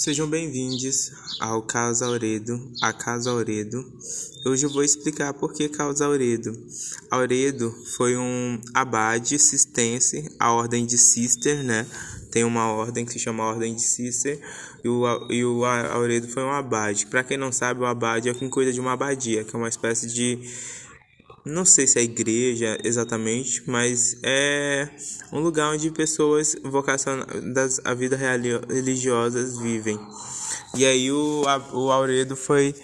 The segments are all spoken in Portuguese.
Sejam bem-vindos ao Casa Auredo, a Casa Auredo. Hoje eu vou explicar por que Casa Auredo. Auredo foi um abade cistense, a ordem de Cister, né? Tem uma ordem que se chama Ordem de Cister, e o, e o Auredo foi um abade. Para quem não sabe, o abade é quem cuida de uma abadia, que é uma espécie de não sei se é igreja exatamente, mas é um lugar onde pessoas vocacionadas à vida religiosas vivem. E aí o, o Auredo foi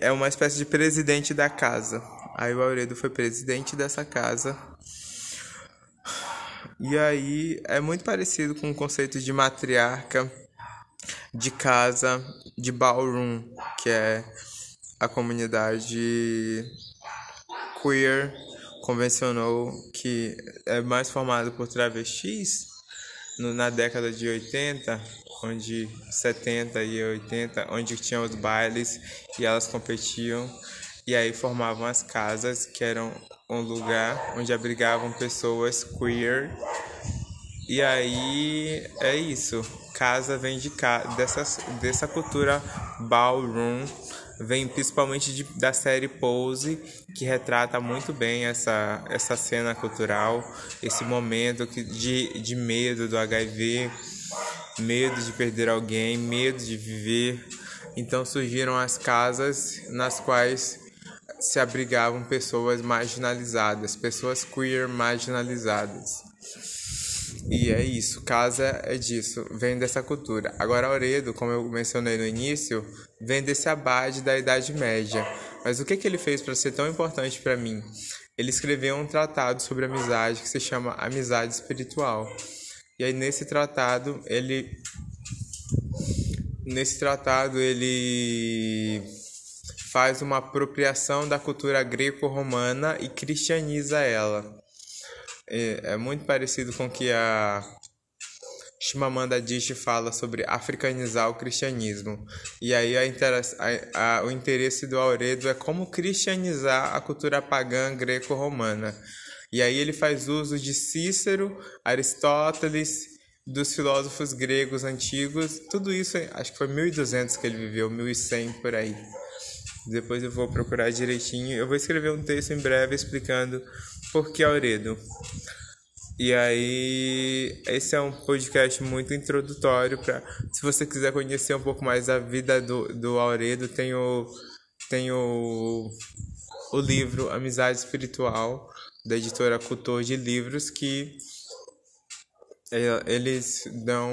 é uma espécie de presidente da casa. Aí o Auredo foi presidente dessa casa. E aí é muito parecido com o conceito de matriarca, de casa, de ballroom, que é a comunidade queer convencionou que é mais formado por travestis no, na década de 80, onde 70 e 80, onde tinham os bailes e elas competiam e aí formavam as casas, que eram um lugar onde abrigavam pessoas queer. E aí é isso. Casa vem de dessa, dessa cultura ballroom vem principalmente de, da série Pose, que retrata muito bem essa, essa cena cultural, esse momento que, de, de medo do HIV, medo de perder alguém, medo de viver. Então surgiram as casas nas quais se abrigavam pessoas marginalizadas, pessoas queer marginalizadas. E é isso, casa é disso, vem dessa cultura. Agora, Auredo, como eu mencionei no início, vem desse abade da Idade Média. Mas o que, que ele fez para ser tão importante para mim? Ele escreveu um tratado sobre amizade que se chama Amizade Espiritual. E aí, nesse tratado, ele. Nesse tratado, ele faz uma apropriação da cultura greco-romana e cristianiza ela é, é muito parecido com o que a Shimamanda Adichie fala sobre africanizar o cristianismo. E aí a, a, a, o interesse do Auredo é como cristianizar a cultura pagã greco-romana. E aí ele faz uso de Cícero, Aristóteles, dos filósofos gregos antigos. Tudo isso, acho que foi 1200 que ele viveu, 1100 por aí. Depois eu vou procurar direitinho. Eu vou escrever um texto em breve explicando por que Auredo. E aí, esse é um podcast muito introdutório para se você quiser conhecer um pouco mais a vida do, do Auredo, tem o, tem o, o livro Amizade Espiritual, da editora Cultor de Livros, que é, eles dão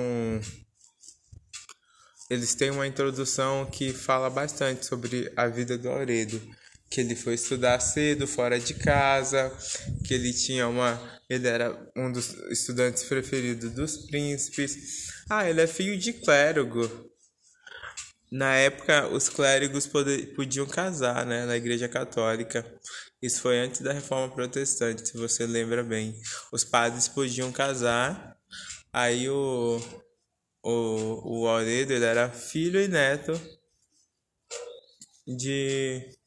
eles têm uma introdução que fala bastante sobre a vida do Auredo, que ele foi estudar cedo fora de casa, que ele tinha uma, ele era um dos estudantes preferidos dos príncipes. Ah, ele é filho de clérigo. Na época, os clérigos podiam casar, né, na Igreja Católica. Isso foi antes da Reforma Protestante, se você lembra bem. Os padres podiam casar. Aí o o, o Auredo ele era filho e neto de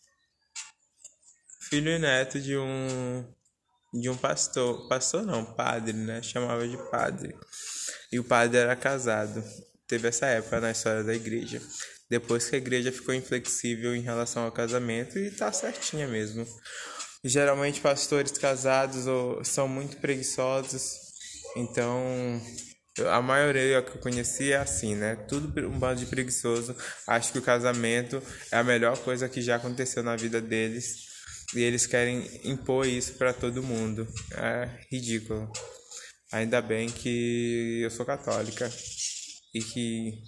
filho e neto de um de um pastor, pastor não, padre, né? Chamava de padre. E o padre era casado. Teve essa época na história da igreja. Depois que a igreja ficou inflexível em relação ao casamento e tá certinha mesmo. Geralmente pastores casados são muito preguiçosos, então a maioria que eu conheci é assim, né? Tudo um bando de preguiçoso. Acho que o casamento é a melhor coisa que já aconteceu na vida deles. E eles querem impor isso para todo mundo. É ridículo. Ainda bem que eu sou católica e que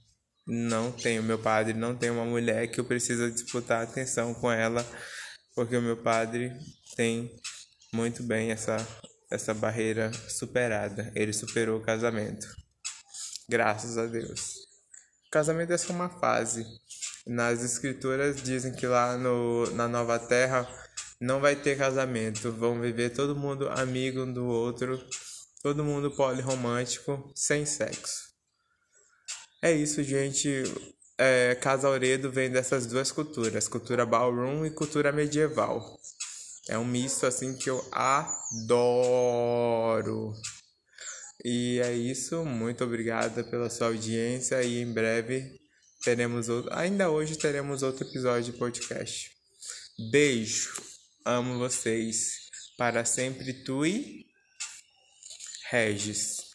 não tenho, meu padre não tem uma mulher que eu preciso disputar atenção com ela, porque o meu padre tem muito bem essa essa barreira superada. Ele superou o casamento. Graças a Deus. O casamento é só uma fase. Nas escrituras dizem que lá no, na nova terra não vai ter casamento. Vão viver todo mundo amigo um do outro. Todo mundo polirromântico, sem sexo. É isso, gente. É, Casa Auredo vem dessas duas culturas, cultura ballroom e cultura medieval. É um misto assim que eu adoro. E é isso, muito obrigada pela sua audiência e em breve teremos outro, ainda hoje teremos outro episódio de podcast. Beijo, amo vocês. Para sempre tu e Regis.